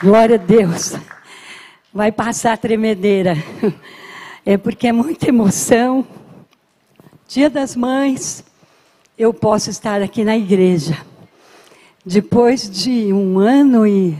Glória a Deus. Vai passar a tremedeira. É porque é muita emoção. Dia das Mães, eu posso estar aqui na igreja. Depois de um ano e